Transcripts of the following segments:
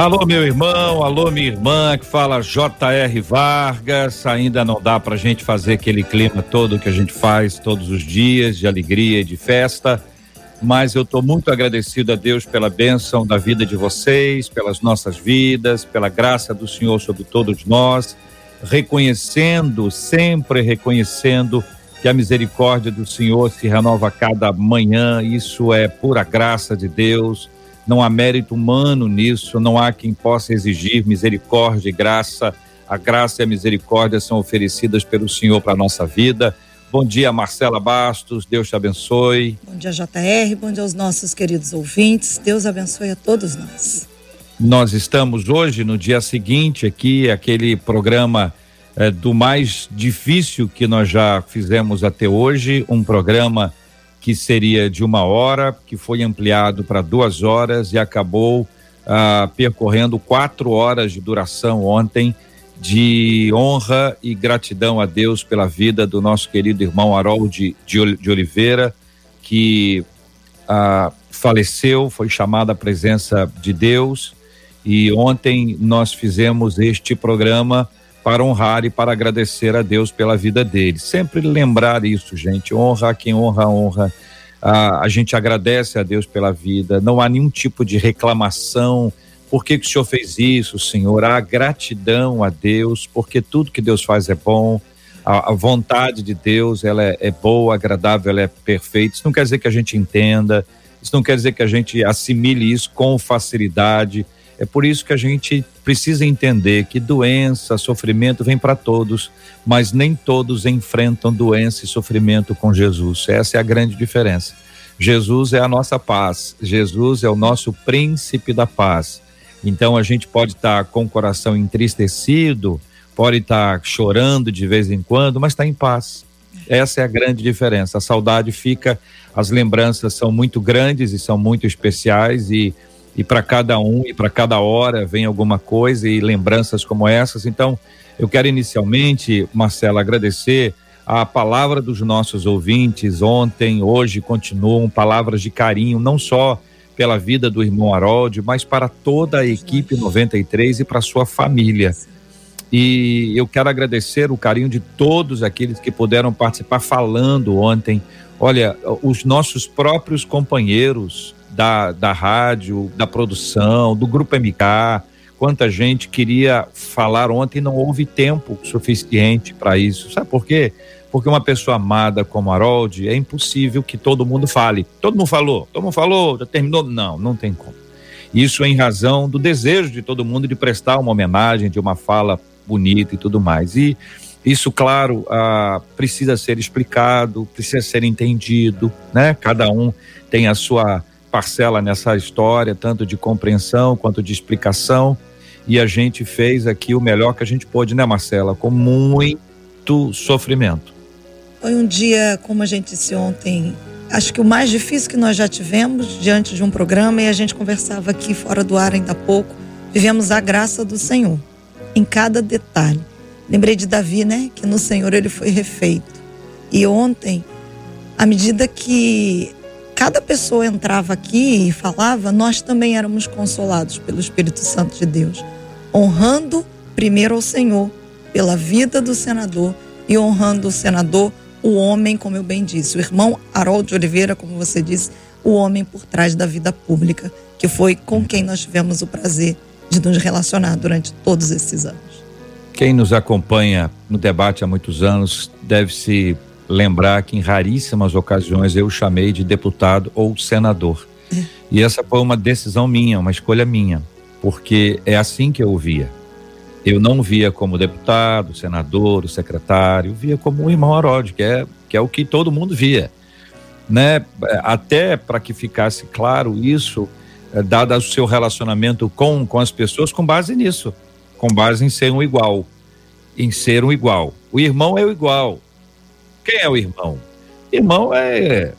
Alô, meu irmão, alô, minha irmã, que fala J.R. Vargas. Ainda não dá pra gente fazer aquele clima todo que a gente faz todos os dias, de alegria e de festa. Mas eu estou muito agradecido a Deus pela bênção da vida de vocês, pelas nossas vidas, pela graça do Senhor sobre todos nós, reconhecendo, sempre reconhecendo que a misericórdia do Senhor se renova a cada manhã, isso é pura graça de Deus não há mérito humano nisso, não há quem possa exigir misericórdia e graça. A graça e a misericórdia são oferecidas pelo Senhor para a nossa vida. Bom dia, Marcela Bastos, Deus te abençoe. Bom dia, JR, bom dia aos nossos queridos ouvintes, Deus abençoe a todos nós. Nós estamos hoje, no dia seguinte, aqui, aquele programa é, do mais difícil que nós já fizemos até hoje, um programa que seria de uma hora, que foi ampliado para duas horas e acabou ah, percorrendo quatro horas de duração ontem, de honra e gratidão a Deus pela vida do nosso querido irmão Harold de, de Oliveira, que ah, faleceu, foi chamado à presença de Deus. E ontem nós fizemos este programa para honrar e para agradecer a Deus pela vida dele. Sempre lembrar isso, gente. Honra quem honra, honra. Ah, a gente agradece a Deus pela vida. Não há nenhum tipo de reclamação. Por que, que o Senhor fez isso, Senhor? Há gratidão a Deus, porque tudo que Deus faz é bom. A, a vontade de Deus ela é, é boa, agradável, ela é perfeita. Isso não quer dizer que a gente entenda. Isso não quer dizer que a gente assimile isso com facilidade é por isso que a gente precisa entender que doença, sofrimento vem para todos, mas nem todos enfrentam doença e sofrimento com Jesus. Essa é a grande diferença. Jesus é a nossa paz, Jesus é o nosso príncipe da paz. Então a gente pode estar tá com o coração entristecido, pode estar tá chorando de vez em quando, mas está em paz. Essa é a grande diferença. A saudade fica, as lembranças são muito grandes e são muito especiais e e para cada um e para cada hora vem alguma coisa e lembranças como essas. Então, eu quero inicialmente, Marcela, agradecer a palavra dos nossos ouvintes ontem, hoje continuam palavras de carinho, não só pela vida do irmão Harold, mas para toda a equipe 93 e para sua família. E eu quero agradecer o carinho de todos aqueles que puderam participar falando ontem. Olha, os nossos próprios companheiros da, da rádio, da produção, do Grupo MK, quanta gente queria falar ontem não houve tempo suficiente para isso. Sabe por quê? Porque uma pessoa amada como Harold, é impossível que todo mundo fale. Todo mundo falou, todo mundo falou, já terminou. Não, não tem como. Isso em razão do desejo de todo mundo de prestar uma homenagem, de uma fala bonita e tudo mais. E isso, claro, ah, precisa ser explicado, precisa ser entendido, né? Cada um tem a sua parcela nessa história, tanto de compreensão quanto de explicação. E a gente fez aqui o melhor que a gente pôde, né, Marcela? Com muito sofrimento. Foi um dia, como a gente disse ontem, acho que o mais difícil que nós já tivemos diante de um programa e a gente conversava aqui fora do ar ainda há pouco. Vivemos a graça do Senhor em cada detalhe. Lembrei de Davi, né? Que no Senhor ele foi refeito. E ontem, à medida que cada pessoa entrava aqui e falava, nós também éramos consolados pelo Espírito Santo de Deus, honrando primeiro ao Senhor pela vida do senador e honrando o senador, o homem, como eu bem disse, o irmão Harold Oliveira, como você disse, o homem por trás da vida pública, que foi com quem nós tivemos o prazer de nos relacionar durante todos esses anos. Quem nos acompanha no debate há muitos anos deve se lembrar que em raríssimas ocasiões eu chamei de deputado ou senador. E essa foi uma decisão minha, uma escolha minha, porque é assim que eu via. Eu não via como deputado, senador, secretário, via como um irmão Harold, que é, que é o que todo mundo via. Né? Até para que ficasse claro isso, é, dado o seu relacionamento com, com as pessoas, com base nisso, com base em ser um igual, em ser um igual. O irmão é o igual, quem é o irmão? Irmão é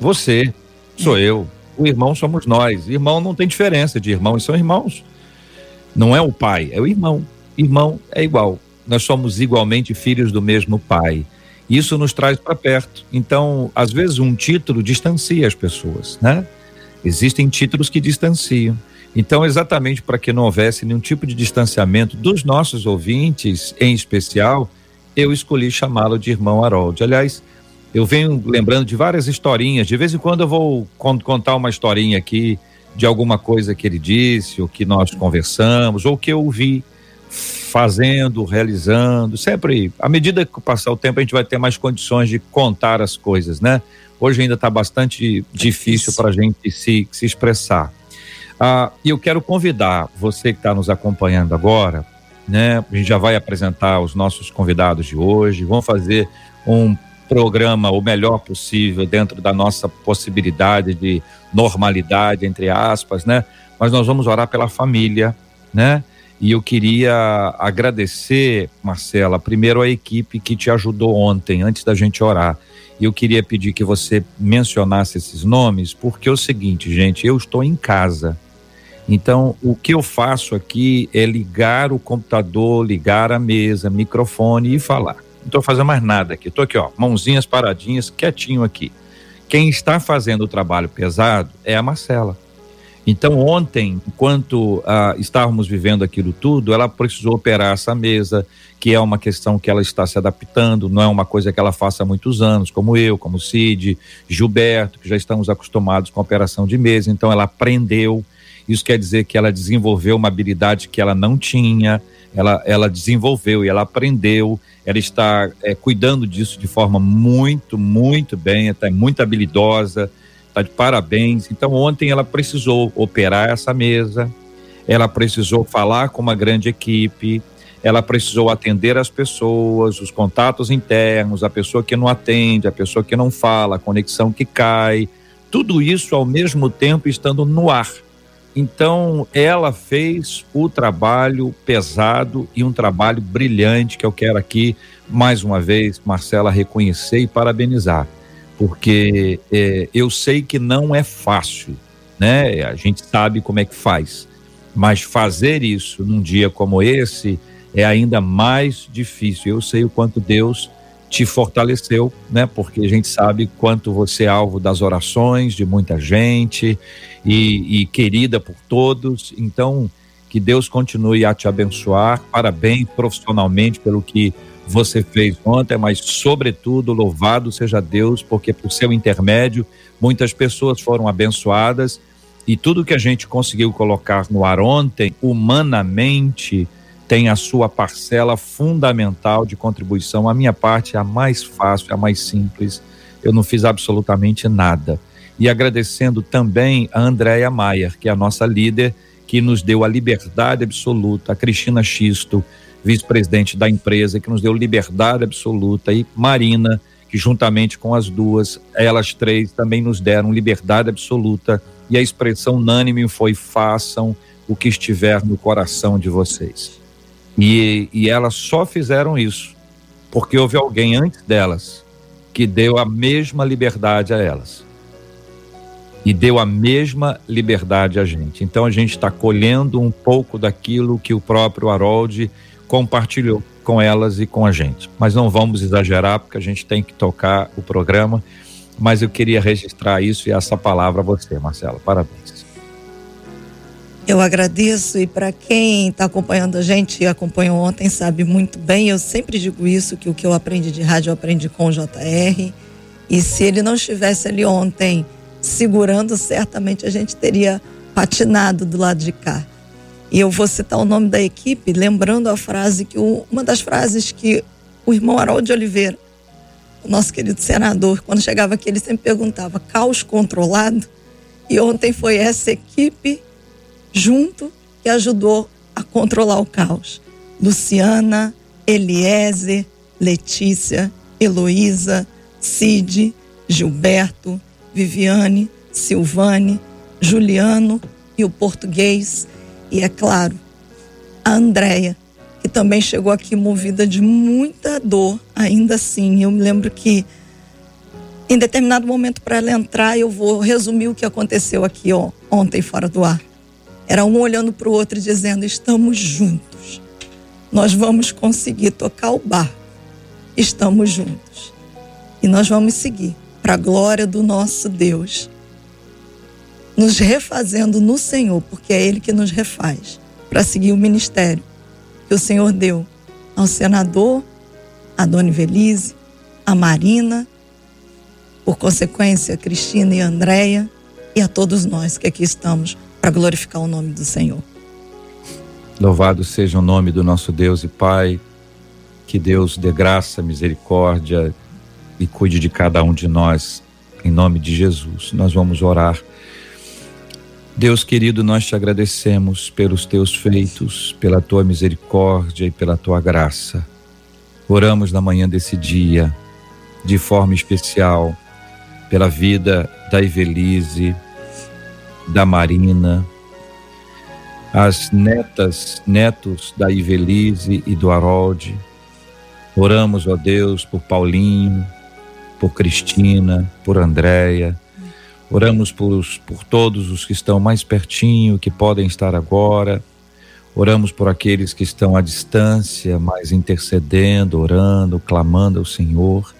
você, sou eu, o irmão somos nós. Irmão não tem diferença de irmãos, são irmãos. Não é o pai, é o irmão. Irmão é igual. Nós somos igualmente filhos do mesmo pai. Isso nos traz para perto. Então, às vezes, um título distancia as pessoas, né? Existem títulos que distanciam. Então, exatamente para que não houvesse nenhum tipo de distanciamento dos nossos ouvintes, em especial, eu escolhi chamá-lo de irmão Harold. Aliás, eu venho lembrando de várias historinhas. De vez em quando eu vou contar uma historinha aqui de alguma coisa que ele disse, ou que nós conversamos, ou que eu ouvi fazendo, realizando. Sempre, à medida que passar o tempo, a gente vai ter mais condições de contar as coisas, né? Hoje ainda está bastante difícil para a gente se, se expressar. Ah, e eu quero convidar você que está nos acompanhando agora, né? A gente já vai apresentar os nossos convidados de hoje, vamos fazer um programa o melhor possível dentro da nossa possibilidade de normalidade, entre aspas, né? Mas nós vamos orar pela família, né? E eu queria agradecer, Marcela, primeiro a equipe que te ajudou ontem, antes da gente orar. E eu queria pedir que você mencionasse esses nomes, porque é o seguinte, gente, eu estou em casa. Então, o que eu faço aqui é ligar o computador, ligar a mesa, microfone e falar. Não estou fazendo mais nada aqui. Estou aqui, ó, mãozinhas paradinhas, quietinho aqui. Quem está fazendo o trabalho pesado é a Marcela. Então, ontem, enquanto ah, estávamos vivendo aquilo tudo, ela precisou operar essa mesa, que é uma questão que ela está se adaptando, não é uma coisa que ela faça há muitos anos, como eu, como Cid, Gilberto, que já estamos acostumados com a operação de mesa. Então, ela aprendeu. Isso quer dizer que ela desenvolveu uma habilidade que ela não tinha, ela, ela desenvolveu e ela aprendeu. Ela está é, cuidando disso de forma muito, muito bem, está muito habilidosa Está de parabéns. Então, ontem ela precisou operar essa mesa, ela precisou falar com uma grande equipe, ela precisou atender as pessoas, os contatos internos, a pessoa que não atende, a pessoa que não fala, a conexão que cai, tudo isso ao mesmo tempo estando no ar. Então, ela fez o trabalho pesado e um trabalho brilhante que eu quero aqui, mais uma vez, Marcela, reconhecer e parabenizar porque é, eu sei que não é fácil, né? A gente sabe como é que faz, mas fazer isso num dia como esse é ainda mais difícil. Eu sei o quanto Deus te fortaleceu, né? Porque a gente sabe quanto você é alvo das orações de muita gente e, e querida por todos. Então, que Deus continue a te abençoar. Parabéns profissionalmente pelo que você fez ontem, mas, sobretudo, louvado seja Deus, porque por seu intermédio muitas pessoas foram abençoadas e tudo que a gente conseguiu colocar no ar ontem, humanamente, tem a sua parcela fundamental de contribuição. A minha parte é a mais fácil, é a mais simples. Eu não fiz absolutamente nada. E agradecendo também a Andréia Maier, que é a nossa líder, que nos deu a liberdade absoluta, a Cristina Xisto, vice-presidente da empresa, que nos deu liberdade absoluta, e Marina, que juntamente com as duas, elas três também nos deram liberdade absoluta, e a expressão unânime foi: façam o que estiver no coração de vocês. E, e elas só fizeram isso porque houve alguém antes delas que deu a mesma liberdade a elas. E deu a mesma liberdade a gente. Então a gente está colhendo um pouco daquilo que o próprio Harold compartilhou com elas e com a gente. Mas não vamos exagerar, porque a gente tem que tocar o programa. Mas eu queria registrar isso e essa palavra a você, Marcela. Parabéns. Eu agradeço e para quem está acompanhando a gente e acompanhou ontem sabe muito bem, eu sempre digo isso, que o que eu aprendi de rádio eu aprendi com o JR. E se ele não estivesse ali ontem segurando, certamente a gente teria patinado do lado de cá. E eu vou citar o nome da equipe, lembrando a frase que o, uma das frases que o irmão Harold Oliveira, o nosso querido senador, quando chegava aqui, ele sempre perguntava: caos controlado? E ontem foi essa equipe junto que ajudou a controlar o caos. Luciana, Eliezer, Letícia, Heloísa, Cid, Gilberto, Viviane, Silvane, Juliano e o português e é claro, a Andréia, que também chegou aqui movida de muita dor, ainda assim. Eu me lembro que Em determinado momento, para ela entrar, eu vou resumir o que aconteceu aqui ó, ontem, fora do ar. Era um olhando para o outro dizendo: Estamos juntos. Nós vamos conseguir tocar o barco. Estamos juntos. E nós vamos seguir para a glória do nosso Deus. Nos refazendo no Senhor, porque é Ele que nos refaz, para seguir o ministério que o Senhor deu ao senador, a dona Ivelise, a Marina, por consequência, a Cristina e a Andréia, e a todos nós que aqui estamos para glorificar o nome do Senhor. Louvado seja o nome do nosso Deus e Pai, que Deus dê graça, misericórdia e cuide de cada um de nós, em nome de Jesus. Nós vamos orar. Deus querido, nós te agradecemos pelos teus feitos, pela tua misericórdia e pela tua graça. Oramos na manhã desse dia, de forma especial, pela vida da Ivelise, da Marina, as netas, netos da Ivelise e do Harold. Oramos, ó Deus, por Paulinho, por Cristina, por Andréia. Oramos por, por todos os que estão mais pertinho, que podem estar agora. Oramos por aqueles que estão à distância, mas intercedendo, orando, clamando ao Senhor.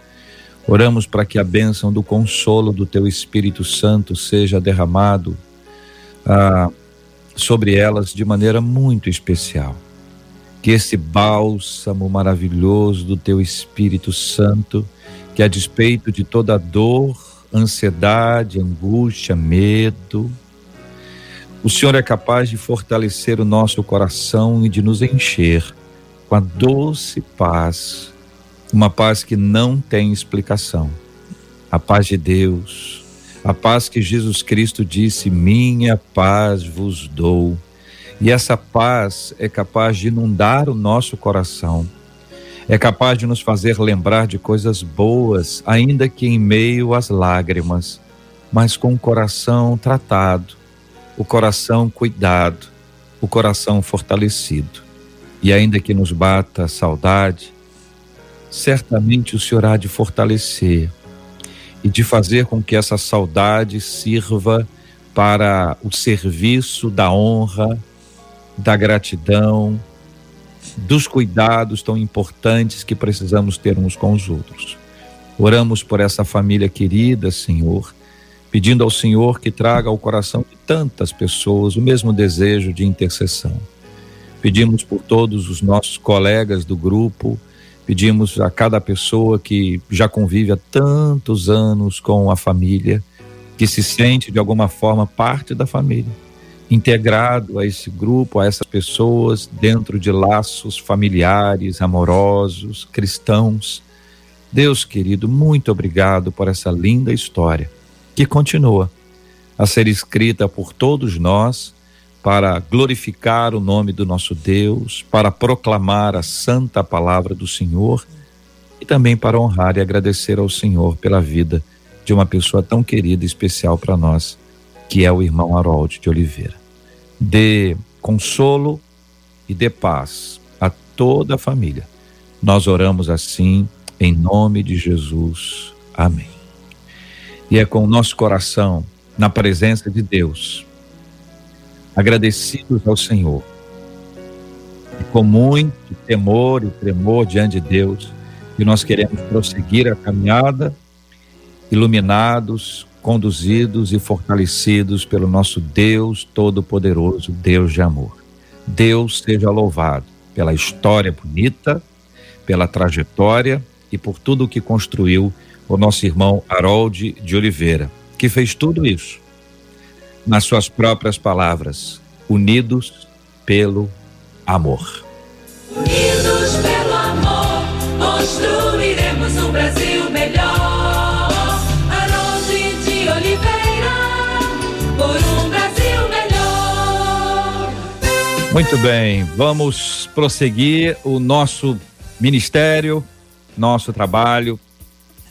Oramos para que a bênção do consolo do Teu Espírito Santo seja derramado ah, sobre elas de maneira muito especial. Que esse bálsamo maravilhoso do teu Espírito Santo, que a despeito de toda dor, ansiedade, angústia, medo, o Senhor é capaz de fortalecer o nosso coração e de nos encher com a doce paz, uma paz que não tem explicação. A paz de Deus, a paz que Jesus Cristo disse: Minha paz vos dou. E essa paz é capaz de inundar o nosso coração, é capaz de nos fazer lembrar de coisas boas, ainda que em meio às lágrimas, mas com o coração tratado, o coração cuidado, o coração fortalecido. E ainda que nos bata a saudade, certamente o Senhor há de fortalecer e de fazer com que essa saudade sirva para o serviço da honra, da gratidão, dos cuidados tão importantes que precisamos ter uns com os outros. Oramos por essa família querida, Senhor, pedindo ao Senhor que traga ao coração de tantas pessoas o mesmo desejo de intercessão. Pedimos por todos os nossos colegas do grupo, Pedimos a cada pessoa que já convive há tantos anos com a família, que se sente de alguma forma parte da família, integrado a esse grupo, a essas pessoas, dentro de laços familiares, amorosos, cristãos. Deus querido, muito obrigado por essa linda história que continua a ser escrita por todos nós para glorificar o nome do nosso Deus, para proclamar a santa palavra do Senhor e também para honrar e agradecer ao Senhor pela vida de uma pessoa tão querida e especial para nós, que é o irmão Harold de Oliveira. Dê consolo e dê paz a toda a família. Nós oramos assim, em nome de Jesus. Amém. E é com o nosso coração, na presença de Deus, agradecidos ao Senhor. E com muito temor e tremor diante de Deus, que nós queremos prosseguir a caminhada, iluminados, conduzidos e fortalecidos pelo nosso Deus Todo-Poderoso, Deus de amor. Deus seja louvado pela história bonita, pela trajetória e por tudo o que construiu o nosso irmão Harold de Oliveira, que fez tudo isso nas suas próprias palavras, unidos pelo amor. Unidos pelo amor, construiremos um Brasil melhor. Haroldo de Oliveira, por um Brasil melhor. Muito bem, vamos prosseguir o nosso ministério, nosso trabalho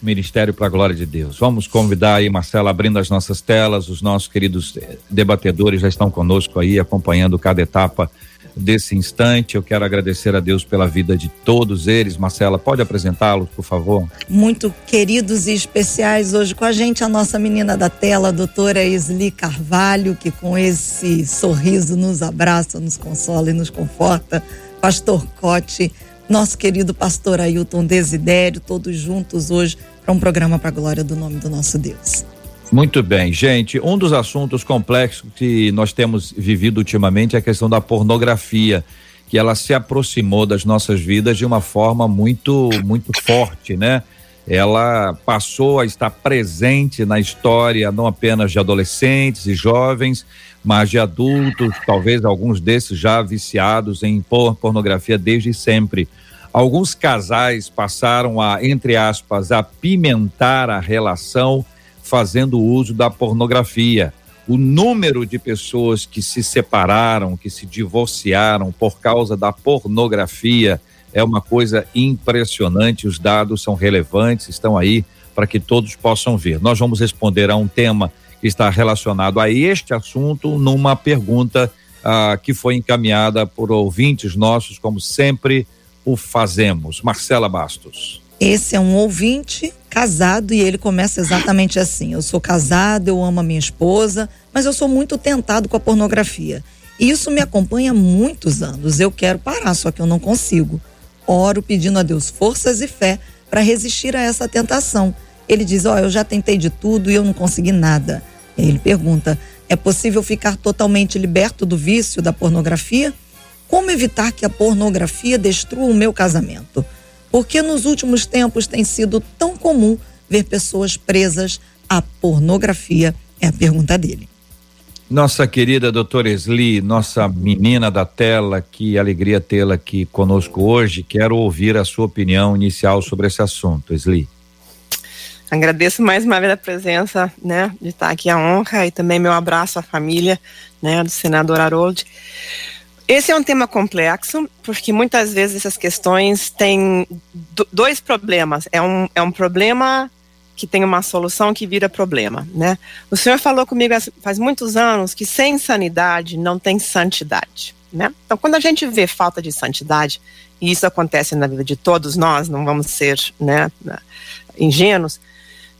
Ministério para a Glória de Deus. Vamos convidar aí, Marcela, abrindo as nossas telas, os nossos queridos debatedores já estão conosco aí, acompanhando cada etapa desse instante. Eu quero agradecer a Deus pela vida de todos eles. Marcela, pode apresentá-los, por favor? Muito queridos e especiais hoje com a gente, a nossa menina da tela, a doutora Esli Carvalho, que com esse sorriso nos abraça, nos consola e nos conforta. Pastor Cote, nosso querido pastor Ailton Desidério, todos juntos hoje para um programa para a glória do nome do nosso Deus. Muito bem, gente. Um dos assuntos complexos que nós temos vivido ultimamente é a questão da pornografia, que ela se aproximou das nossas vidas de uma forma muito, muito forte, né? Ela passou a estar presente na história não apenas de adolescentes e jovens, mas de adultos, talvez alguns desses já viciados em pornografia desde sempre. Alguns casais passaram a, entre aspas, apimentar a relação fazendo uso da pornografia. O número de pessoas que se separaram, que se divorciaram por causa da pornografia é uma coisa impressionante. Os dados são relevantes, estão aí para que todos possam ver. Nós vamos responder a um tema que está relacionado a este assunto numa pergunta ah, que foi encaminhada por ouvintes nossos, como sempre o fazemos. Marcela Bastos. Esse é um ouvinte casado e ele começa exatamente assim: Eu sou casado, eu amo a minha esposa, mas eu sou muito tentado com a pornografia. E isso me acompanha há muitos anos. Eu quero parar, só que eu não consigo. Oro pedindo a Deus forças e fé para resistir a essa tentação. Ele diz: Ó, oh, eu já tentei de tudo e eu não consegui nada. Ele pergunta: É possível ficar totalmente liberto do vício da pornografia? Como evitar que a pornografia destrua o meu casamento? Porque nos últimos tempos tem sido tão comum ver pessoas presas à pornografia? É a pergunta dele. Nossa querida doutora Esli, nossa menina da tela, que alegria tê-la aqui conosco hoje. Quero ouvir a sua opinião inicial sobre esse assunto, Esli. Agradeço mais uma vez a presença, né, de estar aqui a honra e também meu abraço à família, né, do senador Harold. Esse é um tema complexo, porque muitas vezes essas questões têm dois problemas. É um, é um problema que tem uma solução que vira problema, né? O senhor falou comigo faz muitos anos que sem sanidade não tem santidade, né? Então, quando a gente vê falta de santidade, e isso acontece na vida de todos nós, não vamos ser, né, ingênuos,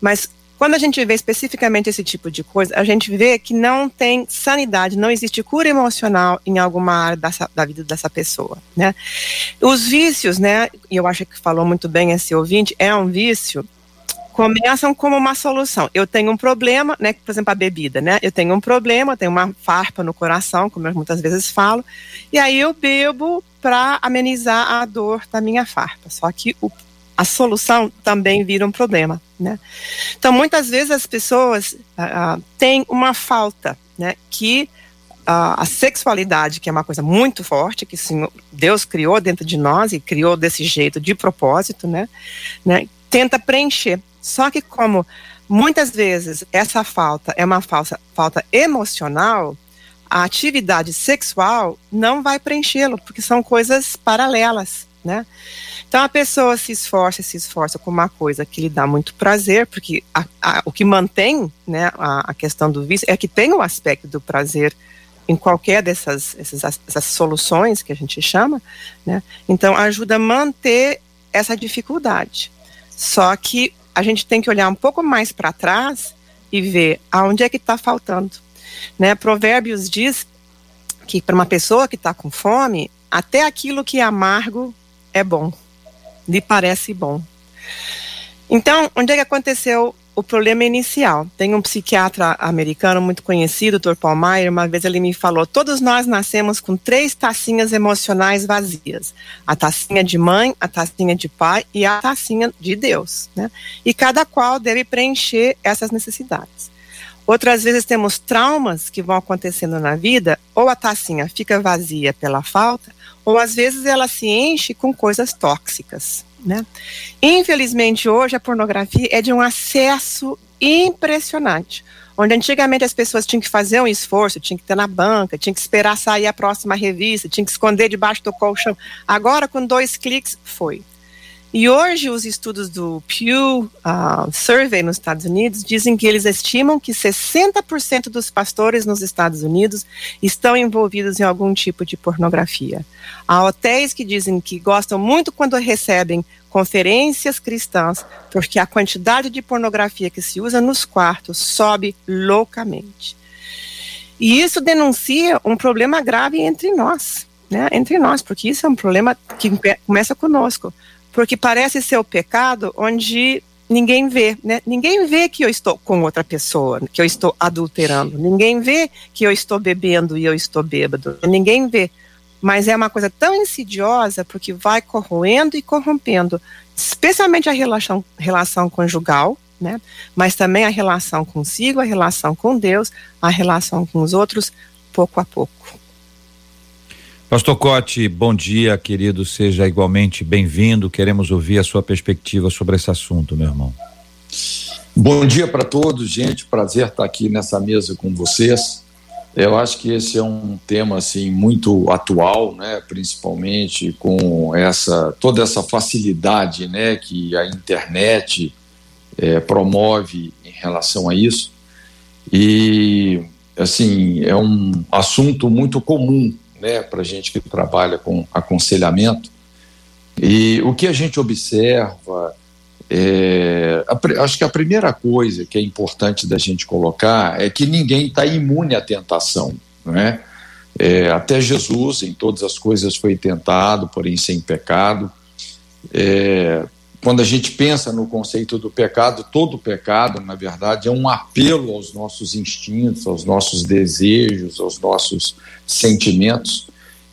mas quando a gente vê especificamente esse tipo de coisa, a gente vê que não tem sanidade, não existe cura emocional em alguma área dessa, da vida dessa pessoa, né? Os vícios, né, e eu acho que falou muito bem esse ouvinte, é um vício começam como uma solução. Eu tenho um problema, né, por exemplo, a bebida, né? Eu tenho um problema, tenho uma farpa no coração, como eu muitas vezes falo, e aí eu bebo para amenizar a dor da minha farpa. Só que o a solução também vira um problema, né? Então, muitas vezes as pessoas uh, têm uma falta, né? Que uh, a sexualidade, que é uma coisa muito forte, que Senhor, Deus criou dentro de nós e criou desse jeito de propósito, né? né? Tenta preencher. Só que como muitas vezes essa falta é uma falsa, falta emocional, a atividade sexual não vai preenchê-lo, porque são coisas paralelas, né? Então a pessoa se esforça, se esforça com uma coisa que lhe dá muito prazer, porque a, a, o que mantém né, a, a, questão do vício é que tem o aspecto do prazer em qualquer dessas essas, essas soluções que a gente chama, né? Então ajuda a manter essa dificuldade. Só que a gente tem que olhar um pouco mais para trás e ver aonde é que está faltando. Né? Provérbios diz que para uma pessoa que está com fome, até aquilo que é amargo é bom lhe parece bom. Então, onde é que aconteceu o problema inicial? Tem um psiquiatra americano muito conhecido, Dr. Paul Meyer, uma vez ele me falou: todos nós nascemos com três tacinhas emocionais vazias: a tacinha de mãe, a tacinha de pai e a tacinha de Deus, né? E cada qual deve preencher essas necessidades. Outras vezes temos traumas que vão acontecendo na vida, ou a tacinha fica vazia pela falta, ou às vezes ela se enche com coisas tóxicas. Né? Infelizmente, hoje a pornografia é de um acesso impressionante. Onde antigamente as pessoas tinham que fazer um esforço, tinham que ter na banca, tinham que esperar sair a próxima revista, tinham que esconder debaixo do colchão. Agora, com dois cliques, foi. E hoje os estudos do Pew uh, Survey nos Estados Unidos dizem que eles estimam que 60% dos pastores nos Estados Unidos estão envolvidos em algum tipo de pornografia. Há hotéis que dizem que gostam muito quando recebem conferências cristãs, porque a quantidade de pornografia que se usa nos quartos sobe loucamente. E isso denuncia um problema grave entre nós, né? Entre nós, porque isso é um problema que começa conosco porque parece ser o pecado onde ninguém vê, né? Ninguém vê que eu estou com outra pessoa, que eu estou adulterando. Ninguém vê que eu estou bebendo e eu estou bêbado. Ninguém vê. Mas é uma coisa tão insidiosa porque vai corroendo e corrompendo, especialmente a relação, relação conjugal, né? Mas também a relação consigo, a relação com Deus, a relação com os outros, pouco a pouco. Pastor Cote, bom dia, querido. Seja igualmente bem-vindo. Queremos ouvir a sua perspectiva sobre esse assunto, meu irmão. Bom dia para todos, gente. Prazer estar aqui nessa mesa com vocês. Eu acho que esse é um tema assim muito atual, né? Principalmente com essa toda essa facilidade, né, que a internet é, promove em relação a isso. E assim é um assunto muito comum né, para gente que trabalha com aconselhamento. E o que a gente observa, é, a, acho que a primeira coisa que é importante da gente colocar é que ninguém está imune à tentação, né? É, até Jesus, em todas as coisas, foi tentado, porém sem pecado. É, quando a gente pensa no conceito do pecado, todo pecado, na verdade, é um apelo aos nossos instintos, aos nossos desejos, aos nossos sentimentos.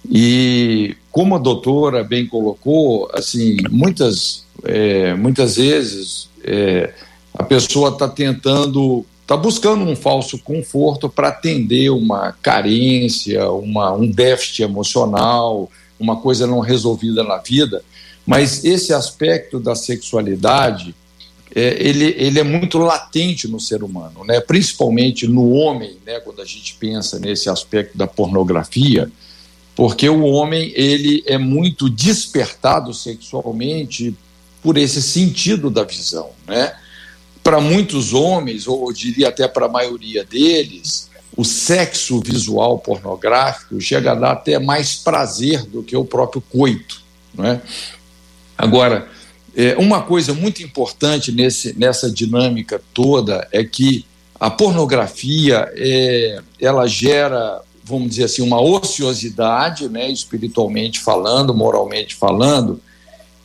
E como a doutora bem colocou, assim, muitas, é, muitas vezes é, a pessoa está tentando, está buscando um falso conforto para atender uma carência, uma, um déficit emocional, uma coisa não resolvida na vida. Mas esse aspecto da sexualidade, é, ele, ele é muito latente no ser humano, né? principalmente no homem, né? quando a gente pensa nesse aspecto da pornografia, porque o homem ele é muito despertado sexualmente por esse sentido da visão. Né? Para muitos homens, ou eu diria até para a maioria deles, o sexo visual pornográfico chega a dar até mais prazer do que o próprio coito. Não é? Agora, é, uma coisa muito importante nesse, nessa dinâmica toda é que a pornografia é, ela gera, vamos dizer assim, uma ociosidade, né, espiritualmente falando, moralmente falando,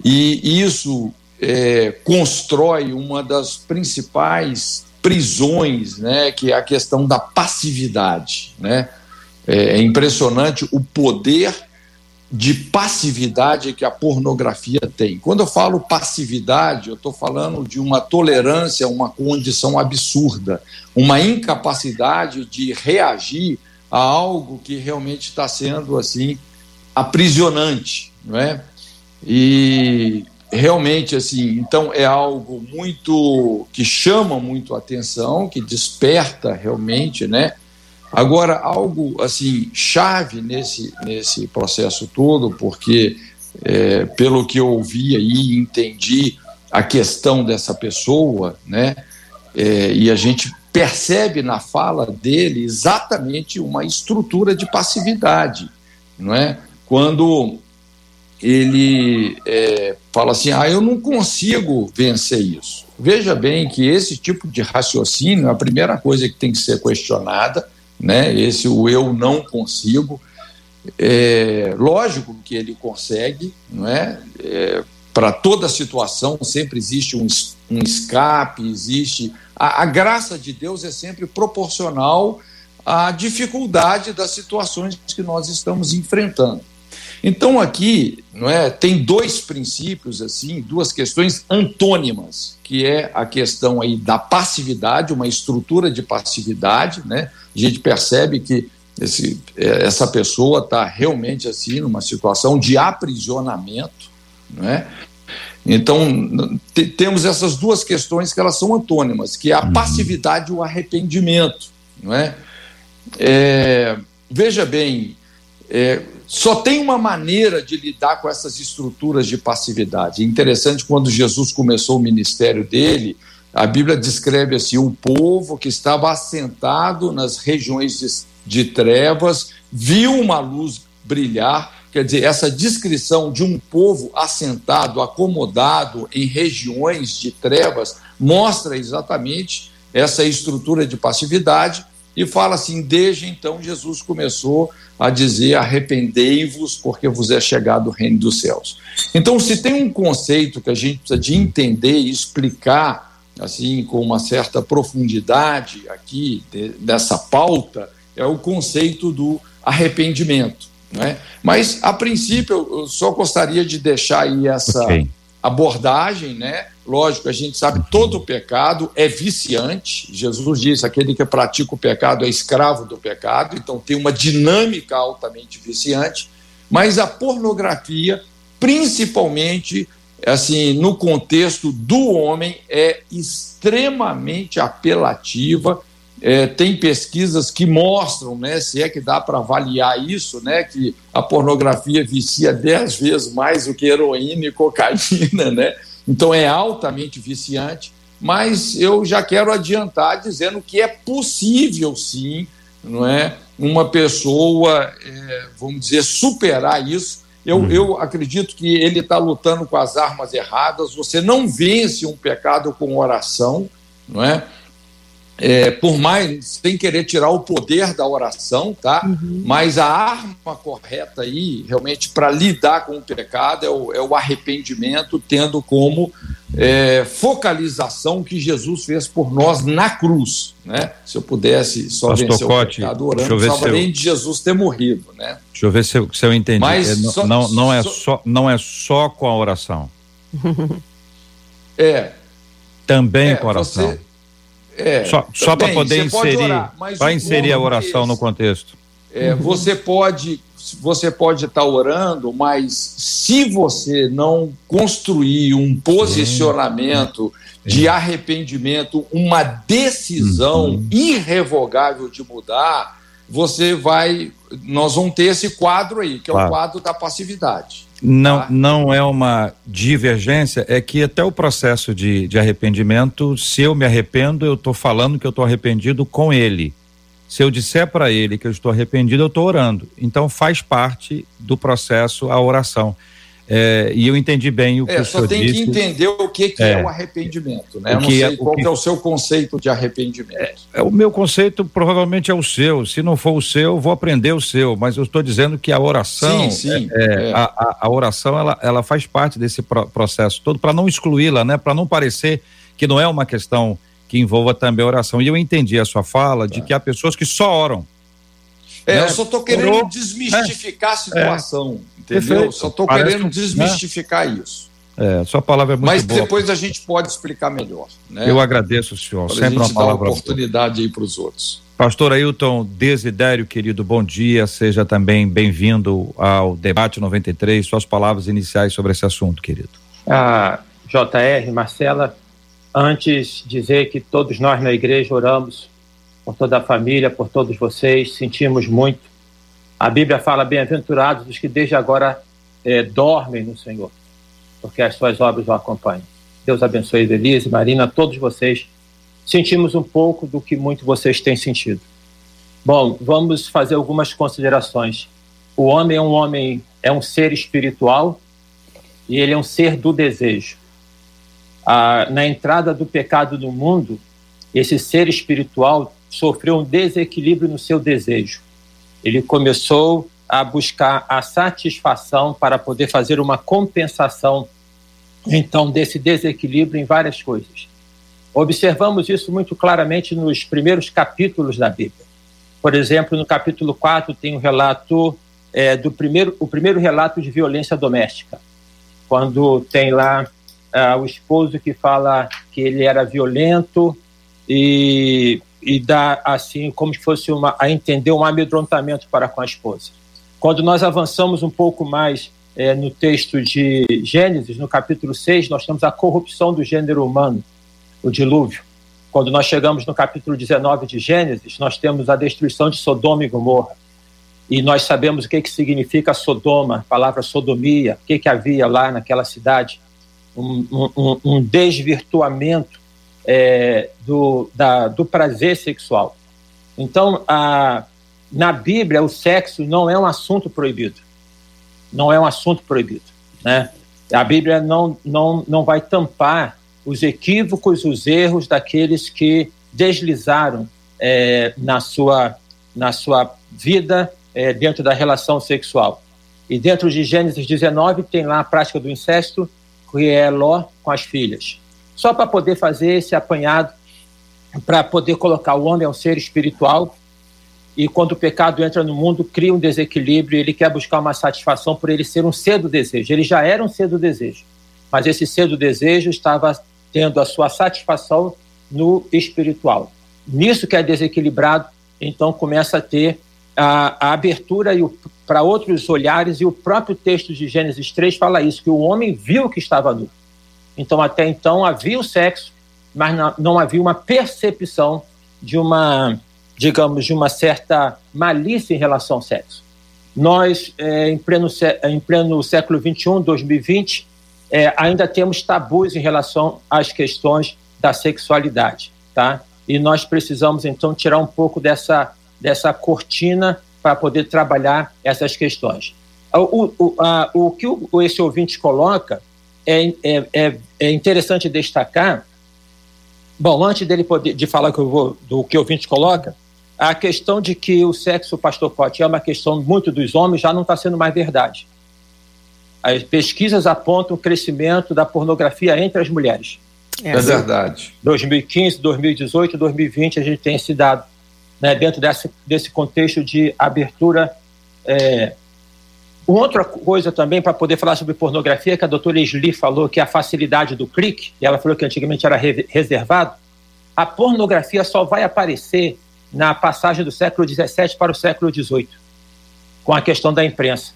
e isso é, constrói uma das principais prisões, né, que é a questão da passividade, né? É, é impressionante o poder de passividade que a pornografia tem. Quando eu falo passividade, eu estou falando de uma tolerância uma condição absurda, uma incapacidade de reagir a algo que realmente está sendo assim aprisionante, não é? E realmente assim, então é algo muito que chama muito a atenção, que desperta realmente, né? Agora, algo assim chave nesse, nesse processo todo, porque é, pelo que eu ouvi aí e entendi a questão dessa pessoa, né, é, e a gente percebe na fala dele exatamente uma estrutura de passividade, não é? Quando ele é, fala assim, ah, eu não consigo vencer isso. Veja bem que esse tipo de raciocínio, a primeira coisa que tem que ser questionada né? Esse o eu não consigo. É, lógico que ele consegue, não é? é Para toda situação sempre existe um, um escape, existe. A, a graça de Deus é sempre proporcional à dificuldade das situações que nós estamos enfrentando. Então aqui, não é, tem dois princípios assim, duas questões antônimas, que é a questão aí da passividade, uma estrutura de passividade, né? A gente percebe que esse, é, essa pessoa está realmente assim numa situação de aprisionamento, né? Então temos essas duas questões que elas são antônimas, que é a uhum. passividade e o arrependimento, não é? é veja bem, é, só tem uma maneira de lidar com essas estruturas de passividade. Interessante, quando Jesus começou o ministério dele, a Bíblia descreve assim: o povo que estava assentado nas regiões de, de trevas viu uma luz brilhar. Quer dizer, essa descrição de um povo assentado, acomodado em regiões de trevas, mostra exatamente essa estrutura de passividade e fala assim: desde então Jesus começou a dizer: arrependei-vos, porque vos é chegado o reino dos céus. Então, se tem um conceito que a gente precisa de entender e explicar, assim, com uma certa profundidade aqui de, dessa pauta, é o conceito do arrependimento. Né? Mas, a princípio, eu só gostaria de deixar aí essa okay. Abordagem, né? Lógico, a gente sabe todo pecado é viciante. Jesus disse: aquele que pratica o pecado é escravo do pecado, então tem uma dinâmica altamente viciante. Mas a pornografia, principalmente assim, no contexto do homem, é extremamente apelativa. É, tem pesquisas que mostram, né, se é que dá para avaliar isso, né, que a pornografia vicia dez vezes mais do que heroína e cocaína, né? Então é altamente viciante, mas eu já quero adiantar dizendo que é possível sim, não é, uma pessoa, é, vamos dizer, superar isso. Eu, uhum. eu acredito que ele está lutando com as armas erradas. Você não vence um pecado com oração, não é? É, por mais, sem querer tirar o poder da oração, tá? Uhum. Mas a arma correta aí, realmente, para lidar com o pecado é o, é o arrependimento, tendo como é, focalização que Jesus fez por nós na cruz, né? Se eu pudesse só Pastor vencer Cote, o pecado orando, não precisava nem de Jesus ter morrido, né? Deixa eu ver se eu, se eu entendi. Mas é, só, não, não, é só, só, não é só com a oração. é. Também é, com a oração. Você, é, só só para poder inserir, para inserir a oração esse, no contexto. É. Você pode você pode estar orando, mas se você não construir um posicionamento de arrependimento, uma decisão uhum. irrevogável de mudar, você vai. Nós vamos ter esse quadro aí, que claro. é o quadro da passividade. Não, tá? não é uma divergência, é que até o processo de, de arrependimento, se eu me arrependo, eu estou falando que eu estou arrependido com ele. Se eu disser para ele que eu estou arrependido, eu estou orando. Então faz parte do processo a oração. É, e eu entendi bem o que é, o senhor disse. Só tem que entender o que, que é, é, o arrependimento, né? Eu não sei é, qual que... é o seu conceito de arrependimento. É, é, o meu conceito provavelmente é o seu. Se não for o seu, vou aprender o seu. Mas eu estou dizendo que a oração, sim, sim, a, a, a, oração, ela, ela faz parte desse processo todo para não excluí-la, né? Para não parecer que não é uma questão que envolva também a oração. E eu entendi a sua fala de tá. que há pessoas que só oram. É, né? eu só estou querendo Orou, desmistificar a situação. Entendeu? Perfeito. Só estou querendo desmistificar né? isso. É, sua palavra é muito Mas boa. depois a gente pode explicar melhor. Né? Eu agradeço, senhor. Para Sempre a gente uma palavra dar oportunidade aí para os outros. Pastor Ailton Desidério, querido, bom dia. Seja também bem-vindo ao Debate 93. Suas palavras iniciais sobre esse assunto, querido. Ah, JR, Marcela, antes dizer que todos nós na igreja oramos por toda a família, por todos vocês, sentimos muito a Bíblia fala: bem-aventurados os que desde agora é, dormem no Senhor, porque as suas obras o acompanham. Deus abençoe Elise, Marina, todos vocês. Sentimos um pouco do que muito vocês têm sentido. Bom, vamos fazer algumas considerações. O homem é um homem, é um ser espiritual e ele é um ser do desejo. Ah, na entrada do pecado no mundo, esse ser espiritual sofreu um desequilíbrio no seu desejo. Ele começou a buscar a satisfação para poder fazer uma compensação, então, desse desequilíbrio em várias coisas. Observamos isso muito claramente nos primeiros capítulos da Bíblia. Por exemplo, no capítulo 4 tem um relato é, do primeiro, o primeiro relato de violência doméstica, quando tem lá uh, o esposo que fala que ele era violento e e dá assim como se fosse uma a entender um amedrontamento para com a esposa. Quando nós avançamos um pouco mais é, no texto de Gênesis, no capítulo 6, nós temos a corrupção do gênero humano, o dilúvio. Quando nós chegamos no capítulo 19 de Gênesis, nós temos a destruição de Sodoma e Gomorra. e nós sabemos o que, que significa Sodoma, a palavra sodomia, o que, que havia lá naquela cidade, um, um, um desvirtuamento é, do, da, do prazer sexual. Então, a, na Bíblia, o sexo não é um assunto proibido. Não é um assunto proibido. Né? A Bíblia não, não, não vai tampar os equívocos, os erros daqueles que deslizaram é, na, sua, na sua vida é, dentro da relação sexual. E dentro de Gênesis 19 tem lá a prática do incesto, que é Ló com as filhas. Só para poder fazer esse apanhado, para poder colocar o homem é um ser espiritual, e quando o pecado entra no mundo, cria um desequilíbrio, ele quer buscar uma satisfação por ele ser um ser do desejo. Ele já era um ser do desejo, mas esse ser do desejo estava tendo a sua satisfação no espiritual. Nisso que é desequilibrado, então começa a ter a, a abertura para outros olhares, e o próprio texto de Gênesis 3 fala isso, que o homem viu que estava nu. Então, até então, havia o sexo, mas não, não havia uma percepção de uma, digamos, de uma certa malícia em relação ao sexo. Nós, é, em, pleno, em pleno século XXI, 2020, é, ainda temos tabus em relação às questões da sexualidade, tá? E nós precisamos, então, tirar um pouco dessa dessa cortina para poder trabalhar essas questões. O, o, a, o que esse ouvinte coloca é, é, é, é, interessante destacar. Bom, antes dele poder, de falar que eu vou, do que o ouvinte coloca, a questão de que o sexo, pastor Cote, é uma questão muito dos homens já não está sendo mais verdade. As pesquisas apontam o crescimento da pornografia entre as mulheres. É, é verdade. 2015, 2018, 2020, a gente tem esse dado né, dentro desse, desse contexto de abertura. É... Outra coisa também, para poder falar sobre pornografia, que a doutora Esli falou, que é a facilidade do clique, e ela falou que antigamente era re reservado, a pornografia só vai aparecer na passagem do século XVII para o século XVIII, com a questão da imprensa.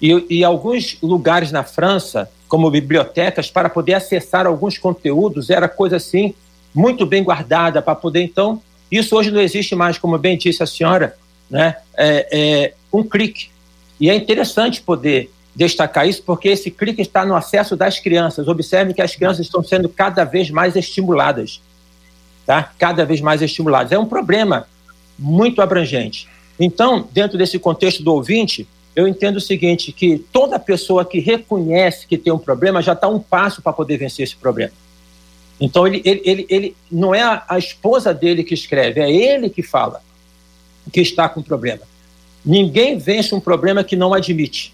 E, e alguns lugares na França, como bibliotecas, para poder acessar alguns conteúdos, era coisa assim, muito bem guardada, para poder então isso hoje não existe mais, como bem disse a senhora, né? É, é um clique. E é interessante poder destacar isso, porque esse clique está no acesso das crianças. Observem que as crianças estão sendo cada vez mais estimuladas. Tá? Cada vez mais estimuladas. É um problema muito abrangente. Então, dentro desse contexto do ouvinte, eu entendo o seguinte, que toda pessoa que reconhece que tem um problema já está um passo para poder vencer esse problema. Então, ele, ele, ele, ele não é a, a esposa dele que escreve, é ele que fala que está com problema. Ninguém vence um problema que não admite.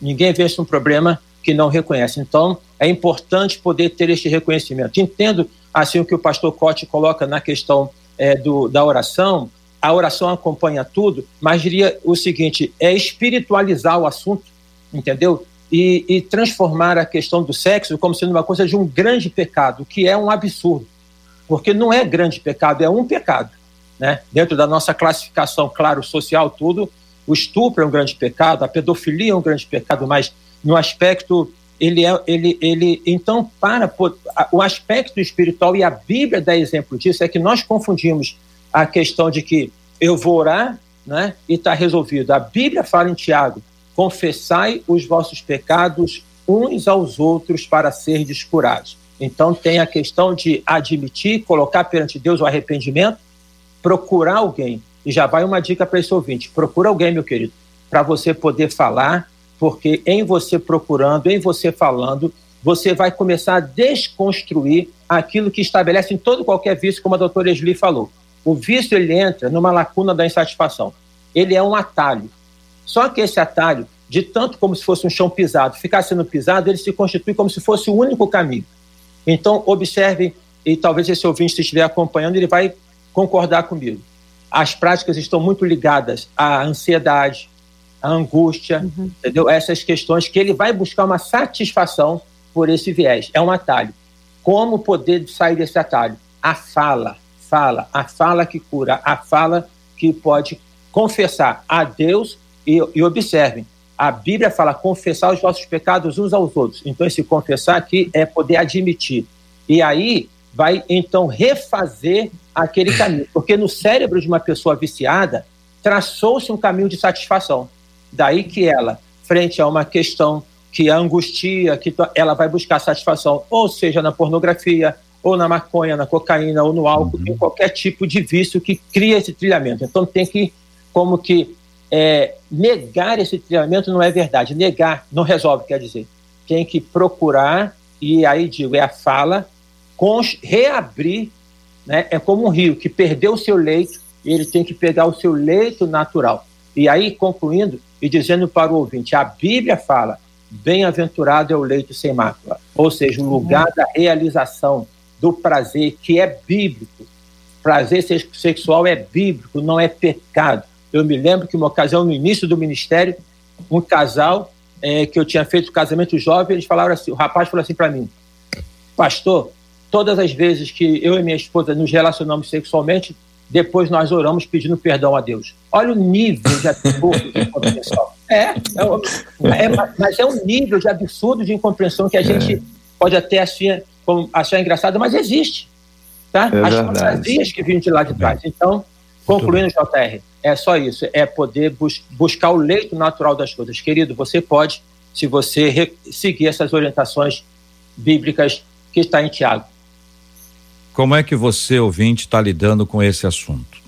Ninguém vence um problema que não reconhece. Então, é importante poder ter este reconhecimento. Entendo, assim, o que o pastor Cote coloca na questão é, do, da oração. A oração acompanha tudo, mas diria o seguinte: é espiritualizar o assunto, entendeu? e, e, transformar a questão do sexo como sendo uma coisa de um grande pecado, que é um absurdo. Porque não é grande pecado, é um pecado. Né? Dentro da nossa classificação, claro, social, tudo, o estupro é um grande pecado, a pedofilia é um grande pecado, mas no aspecto ele é ele ele então para o aspecto espiritual e a Bíblia dá exemplo disso é que nós confundimos a questão de que eu vou orar, né, e está resolvido. A Bíblia fala em Tiago confessai os vossos pecados uns aos outros para serdes curados. Então tem a questão de admitir, colocar perante Deus o arrependimento, procurar alguém. E já vai uma dica para esse ouvinte: procura alguém, meu querido, para você poder falar, porque em você procurando, em você falando, você vai começar a desconstruir aquilo que estabelece em todo qualquer vício, como a doutora Esli falou. O vício ele entra numa lacuna da insatisfação. Ele é um atalho. Só que esse atalho, de tanto como se fosse um chão pisado, ficar sendo pisado, ele se constitui como se fosse o único caminho. Então, observe, e talvez esse ouvinte se estiver acompanhando, ele vai concordar comigo. As práticas estão muito ligadas à ansiedade, à angústia, uhum. entendeu? Essas questões que ele vai buscar uma satisfação por esse viés. É um atalho. Como poder sair desse atalho? A fala, fala, a fala que cura, a fala que pode confessar a Deus e, e observem, a Bíblia fala confessar os vossos pecados uns aos outros. Então, esse confessar aqui é poder admitir. E aí vai, então, refazer aquele caminho. Porque no cérebro de uma pessoa viciada, traçou-se um caminho de satisfação. Daí que ela, frente a uma questão que a angustia, que ela vai buscar satisfação, ou seja, na pornografia, ou na maconha, na cocaína, ou no álcool, uhum. em qualquer tipo de vício que cria esse trilhamento. Então tem que, como que, é, negar esse trilhamento não é verdade. Negar não resolve, quer dizer. Tem que procurar, e aí digo, é a fala, reabrir, né? é como um rio que perdeu o seu leito, ele tem que pegar o seu leito natural. E aí, concluindo e dizendo para o ouvinte, a Bíblia fala, bem-aventurado é o leito sem mácula, ou seja, o lugar da realização, do prazer, que é bíblico. Prazer sexual é bíblico, não é pecado. Eu me lembro que uma ocasião, no início do ministério, um casal é, que eu tinha feito casamento jovem, eles falaram assim, o rapaz falou assim para mim, pastor, todas as vezes que eu e minha esposa nos relacionamos sexualmente, depois nós oramos pedindo perdão a Deus. Olha o nível de absurdo de incompreensão. É, é, é, mas é um nível de absurdo de incompreensão que a gente é. pode até achar, achar engraçado, mas existe. Tá? É As fantasias que vêm de lá de trás. Então, concluindo, JR, é só isso, é poder bus buscar o leito natural das coisas. Querido, você pode, se você seguir essas orientações bíblicas que está em Tiago. Como é que você, ouvinte, está lidando com esse assunto?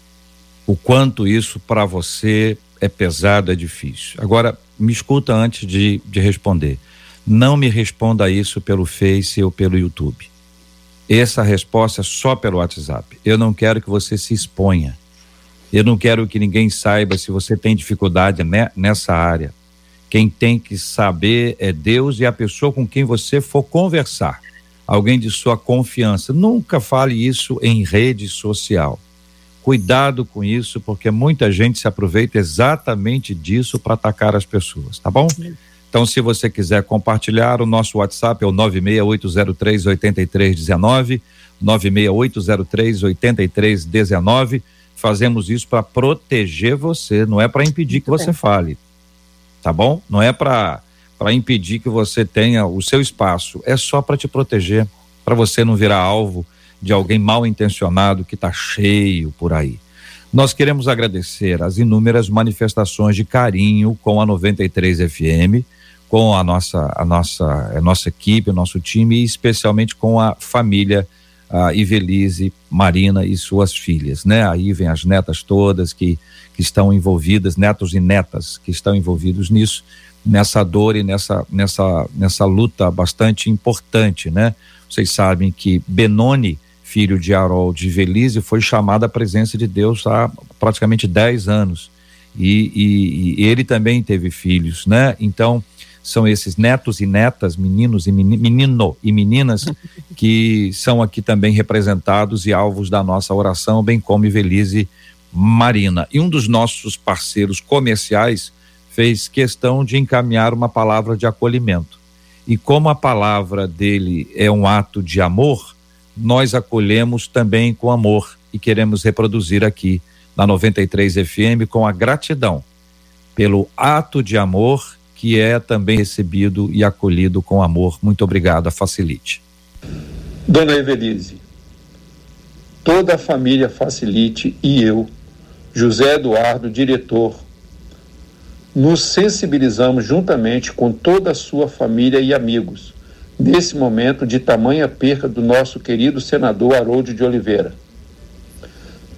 O quanto isso para você é pesado, é difícil. Agora, me escuta antes de, de responder. Não me responda isso pelo Face ou pelo YouTube. Essa resposta é só pelo WhatsApp. Eu não quero que você se exponha. Eu não quero que ninguém saiba se você tem dificuldade nessa área. Quem tem que saber é Deus e a pessoa com quem você for conversar alguém de sua confiança. Nunca fale isso em rede social. Cuidado com isso, porque muita gente se aproveita exatamente disso para atacar as pessoas, tá bom? Então, se você quiser compartilhar, o nosso WhatsApp é o 96803 8319, 96803 8319. Fazemos isso para proteger você, não é para impedir que você fale. Tá bom? Não é para para impedir que você tenha o seu espaço. É só para te proteger, para você não virar alvo de alguém mal intencionado que está cheio por aí. Nós queremos agradecer as inúmeras manifestações de carinho com a 93 FM, com a nossa a nossa a nossa equipe, o nosso time e especialmente com a família a Ivelise, Marina e suas filhas, né? Aí vem as netas todas que que estão envolvidas, netos e netas que estão envolvidos nisso nessa dor e nessa, nessa, nessa luta bastante importante, né? Vocês sabem que Benoni, filho de Harold de Velize, foi chamado à presença de Deus há praticamente 10 anos. E, e, e, ele também teve filhos, né? Então, são esses netos e netas, meninos e menino e meninas, que são aqui também representados e alvos da nossa oração, bem como Velize Marina. E um dos nossos parceiros comerciais, fez questão de encaminhar uma palavra de acolhimento. E como a palavra dele é um ato de amor, nós acolhemos também com amor e queremos reproduzir aqui na 93 FM com a gratidão pelo ato de amor que é também recebido e acolhido com amor. Muito obrigado, Facilite. Dona Evelise, toda a família Facilite e eu, José Eduardo, diretor nos sensibilizamos juntamente com toda a sua família e amigos, nesse momento de tamanha perca do nosso querido senador Haroldo de Oliveira.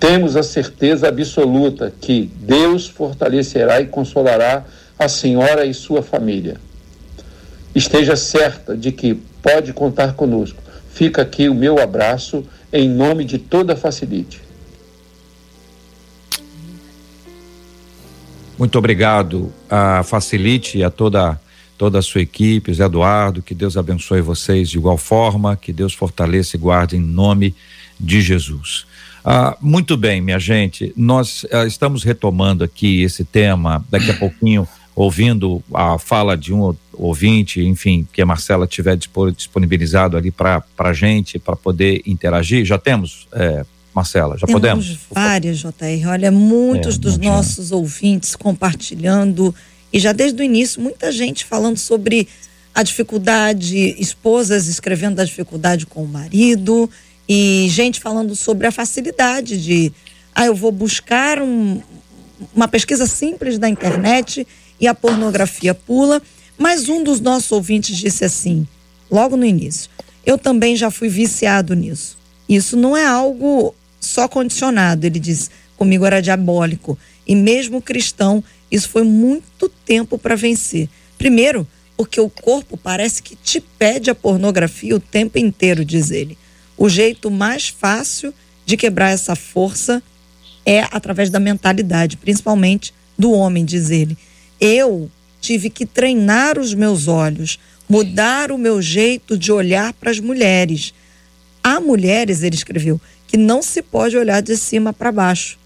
Temos a certeza absoluta que Deus fortalecerá e consolará a senhora e sua família. Esteja certa de que pode contar conosco. Fica aqui o meu abraço em nome de toda a Facilite. Muito obrigado a Facilite e a toda toda a sua equipe, Zé Eduardo, que Deus abençoe vocês de igual forma, que Deus fortaleça e guarde em nome de Jesus. Ah, muito bem, minha gente, nós ah, estamos retomando aqui esse tema, daqui a pouquinho, ouvindo a fala de um ouvinte, enfim, que a Marcela tiver disponibilizado ali para a gente, para poder interagir. Já temos, é, Marcela? Já Temos podemos? Várias, JR. Olha, muitos é, dos nossos ouvintes compartilhando e já desde o início, muita gente falando sobre a dificuldade, esposas escrevendo da dificuldade com o marido e gente falando sobre a facilidade de, ah, eu vou buscar um, uma pesquisa simples da internet e a pornografia pula. Mas um dos nossos ouvintes disse assim, logo no início: Eu também já fui viciado nisso. Isso não é algo só condicionado. Ele diz: Comigo era diabólico. E mesmo cristão, isso foi muito tempo para vencer. Primeiro, porque o corpo parece que te pede a pornografia o tempo inteiro, diz ele. O jeito mais fácil de quebrar essa força é através da mentalidade, principalmente do homem, diz ele. Eu tive que treinar os meus olhos, mudar o meu jeito de olhar para as mulheres. Há mulheres, ele escreveu, que não se pode olhar de cima para baixo.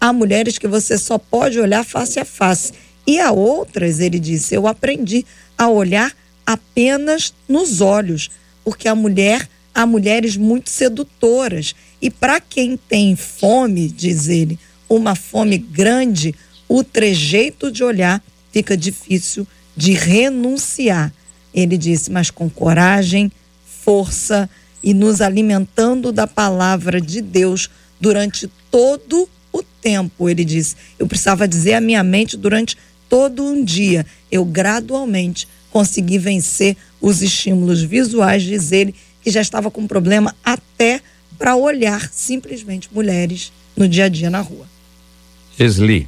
Há mulheres que você só pode olhar face a face. E há outras, ele disse, eu aprendi a olhar apenas nos olhos, porque a mulher há mulheres muito sedutoras e para quem tem fome, diz ele, uma fome grande, o trejeito de olhar fica difícil de renunciar. Ele disse, mas com coragem, força e nos alimentando da palavra de Deus durante todo o tempo. Ele disse, eu precisava dizer à minha mente durante todo um dia. Eu gradualmente consegui vencer os estímulos visuais, diz ele, que já estava com problema até para olhar simplesmente mulheres no dia a dia na rua. Esli.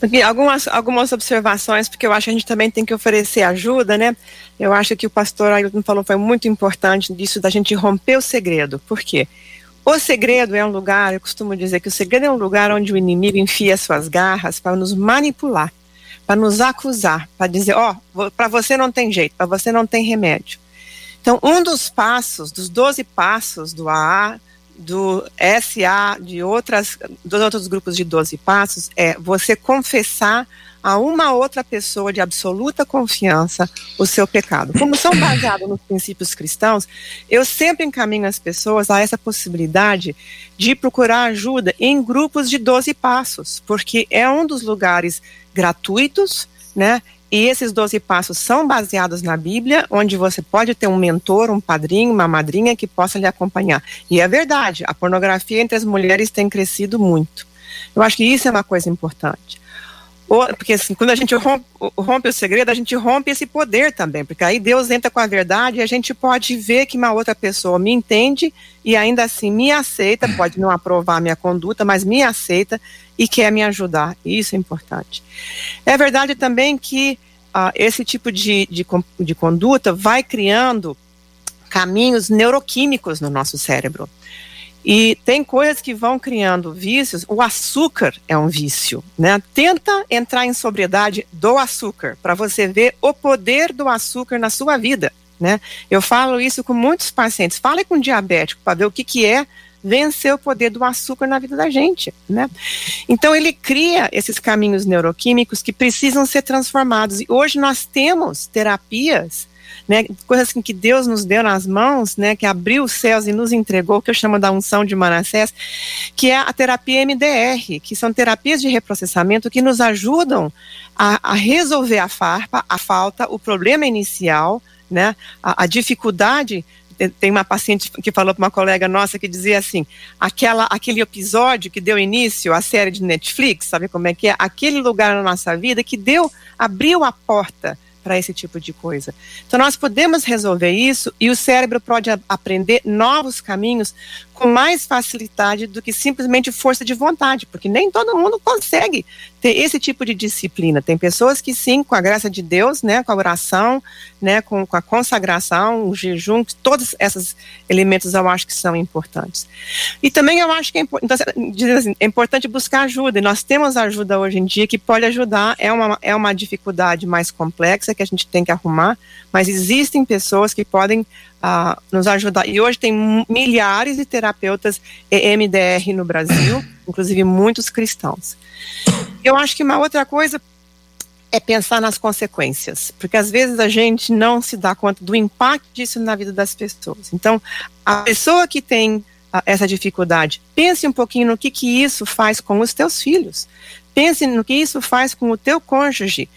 Aqui, algumas, algumas observações, porque eu acho que a gente também tem que oferecer ajuda, né? Eu acho que o pastor Ailton falou foi muito importante disso da gente romper o segredo. Por quê? O segredo é um lugar, eu costumo dizer que o segredo é um lugar onde o inimigo enfia suas garras para nos manipular, para nos acusar, para dizer, ó, oh, para você não tem jeito, para você não tem remédio. Então, um dos passos, dos 12 passos do AA, do SA, de outras, dos outros grupos de 12 passos, é você confessar a uma outra pessoa de absoluta confiança o seu pecado. Como são baseados nos princípios cristãos, eu sempre encaminho as pessoas a essa possibilidade de procurar ajuda em grupos de 12 passos, porque é um dos lugares gratuitos, né? E esses 12 passos são baseados na Bíblia, onde você pode ter um mentor, um padrinho, uma madrinha que possa lhe acompanhar. E é verdade, a pornografia entre as mulheres tem crescido muito. Eu acho que isso é uma coisa importante. Porque assim, quando a gente rompe, rompe, o segredo, a gente rompe esse poder também, porque aí Deus entra com a verdade e a gente pode ver que uma outra pessoa me entende e ainda assim me aceita, pode não aprovar a minha conduta, mas me aceita e quer me ajudar. Isso é importante. É verdade também que uh, esse tipo de, de, de conduta vai criando caminhos neuroquímicos no nosso cérebro. E tem coisas que vão criando vícios. O açúcar é um vício, né? Tenta entrar em sobriedade do açúcar para você ver o poder do açúcar na sua vida, né? Eu falo isso com muitos pacientes. Fale com um diabético para ver o que que é vencer o poder do açúcar na vida da gente, né? Então ele cria esses caminhos neuroquímicos que precisam ser transformados. E hoje nós temos terapias, né, coisas assim que Deus nos deu nas mãos, né, que abriu os céus e nos entregou, que eu chamo da unção de Manassés, que é a terapia MDR, que são terapias de reprocessamento que nos ajudam a, a resolver a farpa, a falta, o problema inicial, né, a, a dificuldade tem uma paciente que falou para uma colega nossa que dizia assim, aquela, aquele episódio que deu início à série de Netflix, sabe como é que é? Aquele lugar na nossa vida que deu, abriu a porta para esse tipo de coisa. Então, nós podemos resolver isso e o cérebro pode aprender novos caminhos com mais facilidade do que simplesmente força de vontade, porque nem todo mundo consegue ter esse tipo de disciplina. Tem pessoas que sim, com a graça de Deus, né, com a oração, né, com, com a consagração, o jejum, todos esses elementos eu acho que são importantes. E também eu acho que é, então, assim, é importante buscar ajuda, e nós temos ajuda hoje em dia que pode ajudar, é uma, é uma dificuldade mais complexa que a gente tem que arrumar, mas existem pessoas que podem uh, nos ajudar. E hoje tem milhares de terapeutas EMDR no Brasil, inclusive muitos cristãos. Eu acho que uma outra coisa é pensar nas consequências, porque às vezes a gente não se dá conta do impacto disso na vida das pessoas. Então, a pessoa que tem uh, essa dificuldade, pense um pouquinho no que, que isso faz com os teus filhos. Pense no que isso faz com o teu cônjuge.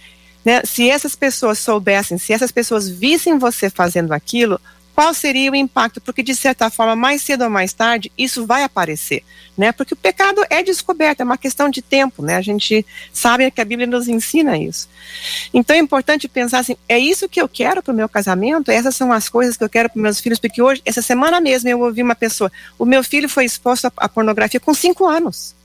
Né? Se essas pessoas soubessem, se essas pessoas vissem você fazendo aquilo, qual seria o impacto? Porque, de certa forma, mais cedo ou mais tarde, isso vai aparecer, né? Porque o pecado é descoberto, é uma questão de tempo, né? A gente sabe que a Bíblia nos ensina isso. Então, é importante pensar assim, é isso que eu quero para o meu casamento? Essas são as coisas que eu quero para meus filhos? Porque hoje, essa semana mesmo, eu ouvi uma pessoa, o meu filho foi exposto à pornografia com cinco anos.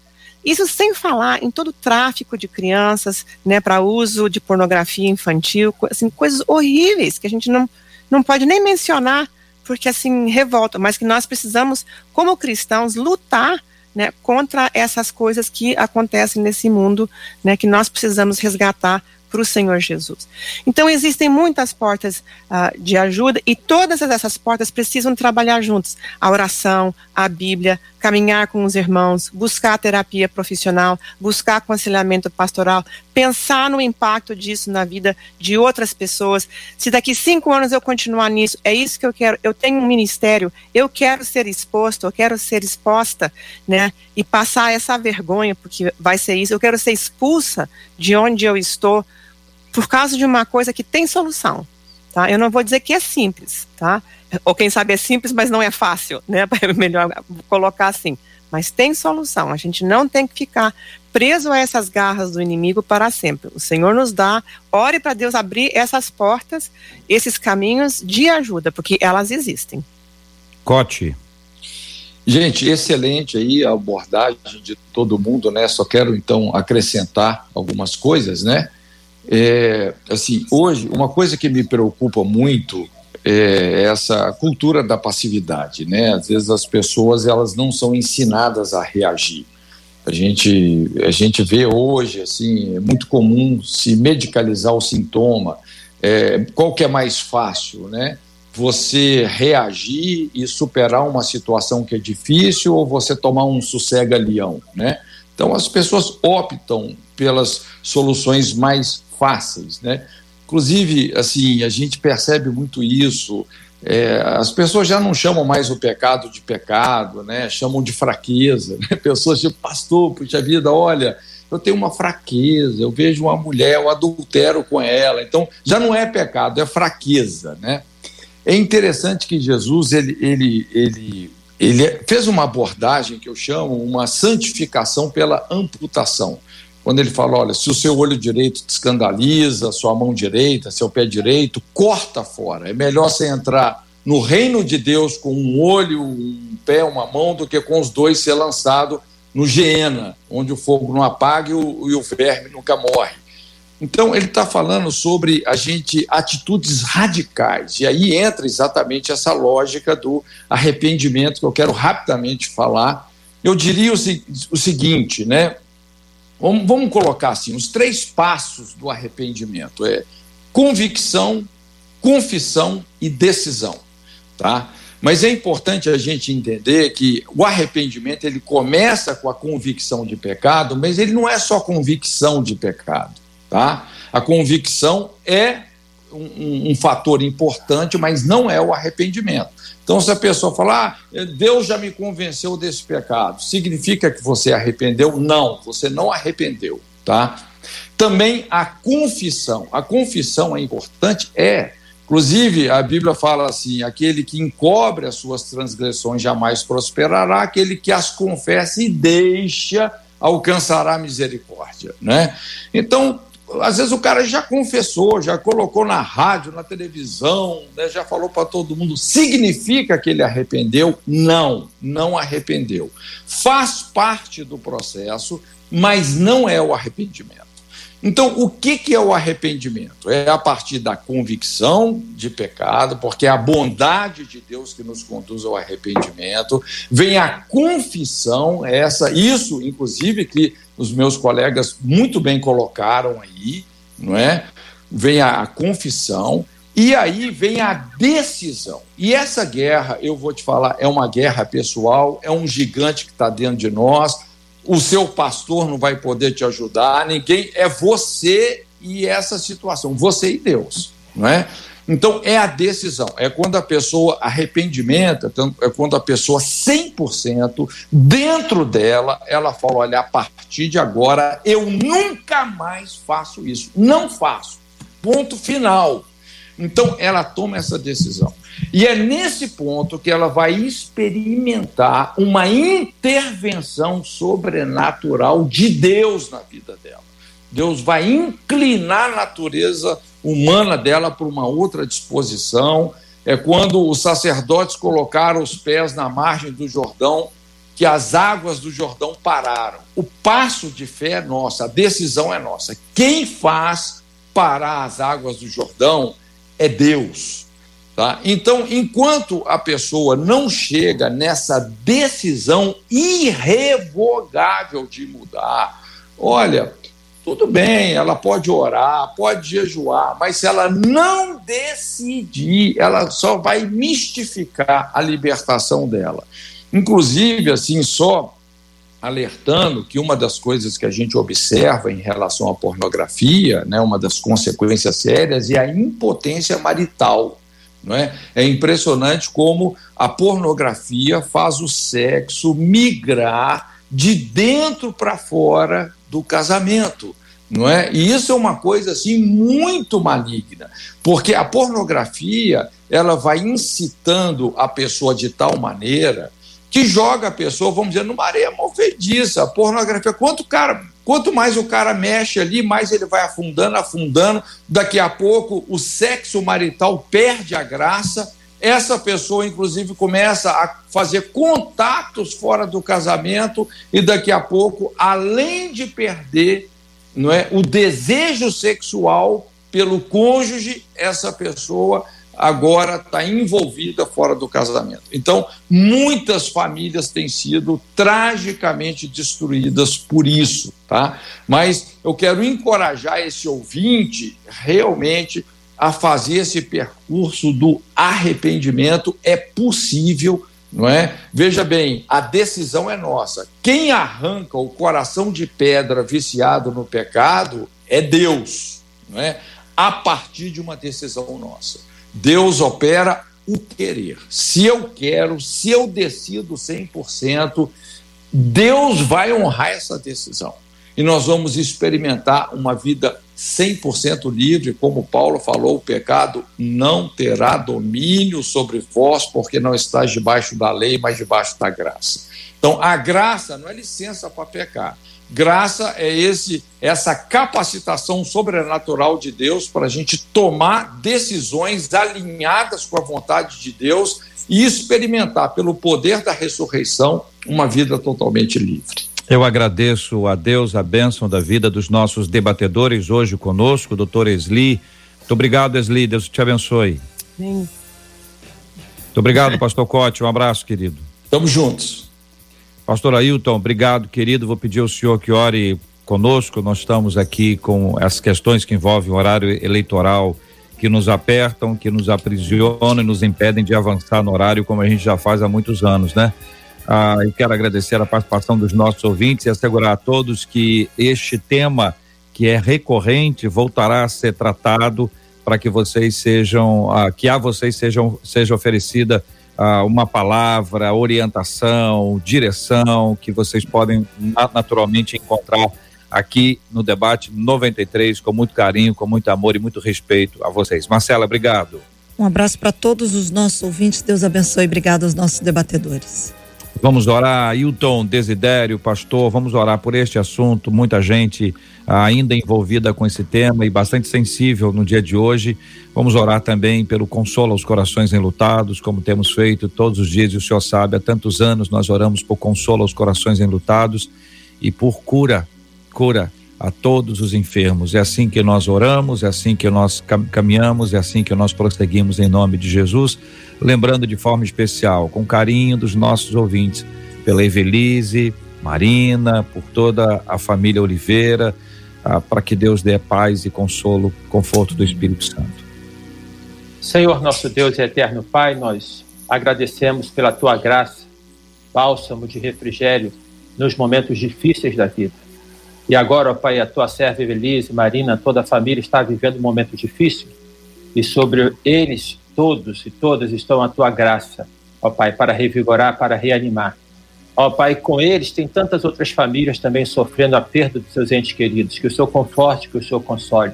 Isso sem falar em todo o tráfico de crianças, né, para uso de pornografia infantil, assim, coisas horríveis que a gente não, não pode nem mencionar, porque assim revolta, mas que nós precisamos, como cristãos, lutar né, contra essas coisas que acontecem nesse mundo, né, que nós precisamos resgatar para o Senhor Jesus. Então, existem muitas portas uh, de ajuda e todas essas portas precisam trabalhar juntas. A oração, a Bíblia, caminhar com os irmãos, buscar terapia profissional, buscar aconselhamento pastoral, pensar no impacto disso na vida de outras pessoas. Se daqui cinco anos eu continuar nisso, é isso que eu quero. Eu tenho um ministério, eu quero ser exposto, eu quero ser exposta, né? E passar essa vergonha, porque vai ser isso. Eu quero ser expulsa de onde eu estou por causa de uma coisa que tem solução. Tá? Eu não vou dizer que é simples, tá? Ou quem sabe é simples, mas não é fácil, né? É melhor colocar assim. Mas tem solução. A gente não tem que ficar preso a essas garras do inimigo para sempre. O Senhor nos dá, ore para Deus abrir essas portas, esses caminhos de ajuda, porque elas existem. Cote. Gente, excelente aí a abordagem de todo mundo, né? Só quero então acrescentar algumas coisas, né? É, assim, hoje, uma coisa que me preocupa muito é essa cultura da passividade, né? Às vezes as pessoas elas não são ensinadas a reagir. A gente, a gente vê hoje, assim, é muito comum se medicalizar o sintoma. É, qual que é mais fácil, né? Você reagir e superar uma situação que é difícil ou você tomar um sossega-leão, né? Então as pessoas optam pelas soluções mais fáceis, né? Inclusive, assim, a gente percebe muito isso. É, as pessoas já não chamam mais o pecado de pecado, né? Chamam de fraqueza. Né? Pessoas tipo, pastor, puxa vida, olha, eu tenho uma fraqueza, eu vejo uma mulher, eu adultero com ela. Então, já não é pecado, é fraqueza, né? É interessante que Jesus, ele, ele, ele, ele fez uma abordagem que eu chamo uma santificação pela amputação quando ele fala: olha, se o seu olho direito te escandaliza, sua mão direita, seu pé direito, corta fora. É melhor você entrar no reino de Deus com um olho, um pé, uma mão, do que com os dois ser lançado no Geena, onde o fogo não apaga e o, e o verme nunca morre. Então, ele está falando sobre a gente, atitudes radicais, e aí entra exatamente essa lógica do arrependimento que eu quero rapidamente falar. Eu diria o, o seguinte, né? Vamos, vamos colocar assim: os três passos do arrependimento é convicção, confissão e decisão, tá? Mas é importante a gente entender que o arrependimento ele começa com a convicção de pecado, mas ele não é só convicção de pecado, tá? A convicção é um, um fator importante, mas não é o arrependimento. Então, se a pessoa falar, ah, Deus já me convenceu desse pecado, significa que você arrependeu? Não, você não arrependeu, tá? Também a confissão. A confissão é importante? É. Inclusive, a Bíblia fala assim: aquele que encobre as suas transgressões jamais prosperará, aquele que as confessa e deixa alcançará misericórdia, né? Então, às vezes o cara já confessou, já colocou na rádio, na televisão, né, já falou para todo mundo. Significa que ele arrependeu? Não, não arrependeu. Faz parte do processo, mas não é o arrependimento. Então, o que, que é o arrependimento? É a partir da convicção de pecado, porque é a bondade de Deus que nos conduz ao arrependimento, vem a confissão, essa, isso, inclusive, que os meus colegas muito bem colocaram aí, não é? Vem a confissão e aí vem a decisão. E essa guerra, eu vou te falar, é uma guerra pessoal, é um gigante que está dentro de nós. O seu pastor não vai poder te ajudar, ninguém, é você e essa situação, você e Deus, não é? Então, é a decisão, é quando a pessoa arrependimento, é quando a pessoa 100% dentro dela, ela fala: olha, a partir de agora eu nunca mais faço isso. Não faço. Ponto final. Então, ela toma essa decisão. E é nesse ponto que ela vai experimentar uma intervenção sobrenatural de Deus na vida dela. Deus vai inclinar a natureza humana dela para uma outra disposição. É quando os sacerdotes colocaram os pés na margem do Jordão, que as águas do Jordão pararam. O passo de fé é nosso, a decisão é nossa. Quem faz parar as águas do Jordão é Deus. Tá? Então, enquanto a pessoa não chega nessa decisão irrevogável de mudar, olha, tudo bem, ela pode orar, pode jejuar, mas se ela não decidir, ela só vai mistificar a libertação dela. Inclusive, assim, só alertando que uma das coisas que a gente observa em relação à pornografia, né, uma das consequências sérias, é a impotência marital. Não é? é impressionante como a pornografia faz o sexo migrar de dentro para fora do casamento. Não é? E isso é uma coisa assim muito maligna, porque a pornografia ela vai incitando a pessoa de tal maneira que joga a pessoa, vamos dizer, numa areia movediça. Pornografia, quanto, cara, quanto mais o cara mexe ali, mais ele vai afundando, afundando. Daqui a pouco o sexo marital perde a graça. Essa pessoa, inclusive, começa a fazer contatos fora do casamento e daqui a pouco, além de perder não é, o desejo sexual pelo cônjuge, essa pessoa agora está envolvida fora do casamento. Então, muitas famílias têm sido tragicamente destruídas por isso, tá? Mas eu quero encorajar esse ouvinte realmente a fazer esse percurso do arrependimento. É possível, não é? Veja bem, a decisão é nossa. Quem arranca o coração de pedra viciado no pecado é Deus, não é? A partir de uma decisão nossa. Deus opera o querer. Se eu quero, se eu decido 100%, Deus vai honrar essa decisão. E nós vamos experimentar uma vida 100% livre, como Paulo falou, o pecado não terá domínio sobre vós, porque não estás debaixo da lei, mas debaixo da graça. Então, a graça não é licença para pecar. Graça é esse essa capacitação sobrenatural de Deus para a gente tomar decisões alinhadas com a vontade de Deus e experimentar pelo poder da ressurreição uma vida totalmente livre. Eu agradeço a Deus a bênção da vida dos nossos debatedores hoje conosco, doutor Esli. Muito obrigado, Esli. Deus te abençoe. Sim. Muito obrigado, pastor Cote. Um abraço, querido. Estamos juntos. Pastor Ailton, obrigado, querido. Vou pedir ao senhor que ore conosco. Nós estamos aqui com as questões que envolvem o horário eleitoral que nos apertam, que nos aprisionam e nos impedem de avançar no horário como a gente já faz há muitos anos, né? Ah, eu quero agradecer a participação dos nossos ouvintes e assegurar a todos que este tema, que é recorrente, voltará a ser tratado para que vocês sejam, ah, que a vocês sejam, seja oferecida ah, uma palavra, orientação, direção que vocês podem naturalmente encontrar aqui no debate 93 com muito carinho, com muito amor e muito respeito a vocês. Marcela, obrigado. Um abraço para todos os nossos ouvintes. Deus abençoe. Obrigado aos nossos debatedores. Vamos orar, Hilton, Desidério, pastor, vamos orar por este assunto. Muita gente ainda envolvida com esse tema e bastante sensível no dia de hoje. Vamos orar também pelo consolo aos corações enlutados, como temos feito todos os dias, e o senhor sabe, há tantos anos nós oramos por consolo aos corações enlutados e por cura, cura a todos os enfermos. É assim que nós oramos, é assim que nós caminhamos, é assim que nós prosseguimos em nome de Jesus, lembrando de forma especial, com carinho dos nossos ouvintes, pela Evelise, Marina, por toda a família Oliveira, ah, para que Deus dê paz e consolo, conforto do Espírito Santo. Senhor nosso Deus e eterno Pai, nós agradecemos pela tua graça, bálsamo de refrigério nos momentos difíceis da vida. E agora, ó Pai, a tua serva Evelise, Marina, toda a família está vivendo um momento difícil e sobre eles todos e todas estão a tua graça, ó Pai, para revigorar, para reanimar. Ó Pai, com eles tem tantas outras famílias também sofrendo a perda dos seus entes queridos. Que o Senhor conforte, que o Senhor console.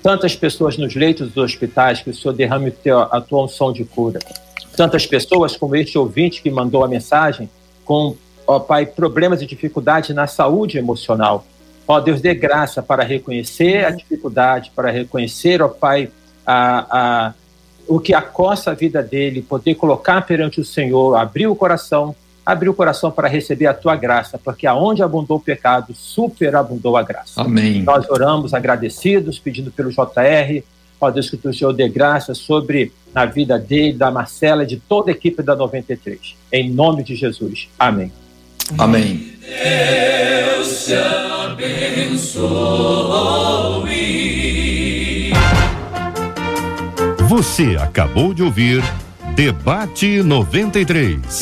Tantas pessoas nos leitos dos hospitais, que o Senhor derrame a tua unção de cura. Tantas pessoas como este ouvinte que mandou a mensagem, com, ó Pai, problemas e dificuldades na saúde emocional. Ó Deus, dê graça para reconhecer a dificuldade, para reconhecer, ó Pai, a, a, o que acossa a vida dele, poder colocar perante o Senhor, abrir o coração, abrir o coração para receber a tua graça, porque aonde abundou o pecado, superabundou a graça. Amém. Nós oramos agradecidos, pedindo pelo JR, ó Deus, que o Senhor dê graça sobre a vida dele, da Marcela de toda a equipe da 93. Em nome de Jesus. Amém. Amém. Deus te abençoe. Você acabou de ouvir Debate 93.